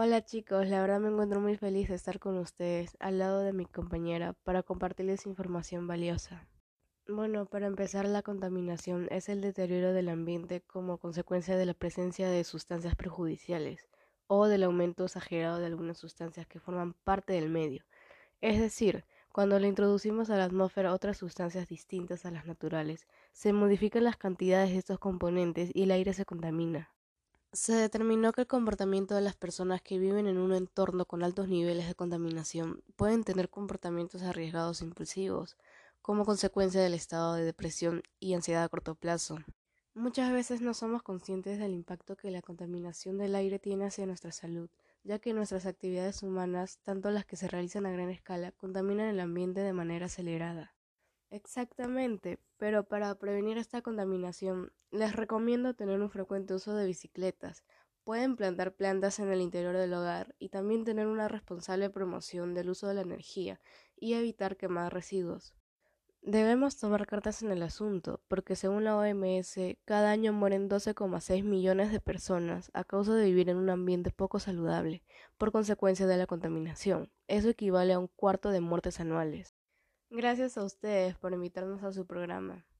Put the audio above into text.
Hola chicos, la verdad me encuentro muy feliz de estar con ustedes al lado de mi compañera para compartirles información valiosa. Bueno, para empezar, la contaminación es el deterioro del ambiente como consecuencia de la presencia de sustancias perjudiciales o del aumento exagerado de algunas sustancias que forman parte del medio. Es decir, cuando le introducimos a la atmósfera otras sustancias distintas a las naturales, se modifican las cantidades de estos componentes y el aire se contamina. Se determinó que el comportamiento de las personas que viven en un entorno con altos niveles de contaminación pueden tener comportamientos arriesgados e impulsivos, como consecuencia del estado de depresión y ansiedad a corto plazo. Muchas veces no somos conscientes del impacto que la contaminación del aire tiene hacia nuestra salud, ya que nuestras actividades humanas, tanto las que se realizan a gran escala, contaminan el ambiente de manera acelerada. Exactamente, pero para prevenir esta contaminación, les recomiendo tener un frecuente uso de bicicletas. Pueden plantar plantas en el interior del hogar y también tener una responsable promoción del uso de la energía y evitar quemar residuos. Debemos tomar cartas en el asunto, porque según la OMS, cada año mueren 12,6 millones de personas a causa de vivir en un ambiente poco saludable, por consecuencia de la contaminación. Eso equivale a un cuarto de muertes anuales. Gracias a ustedes por invitarnos a su programa.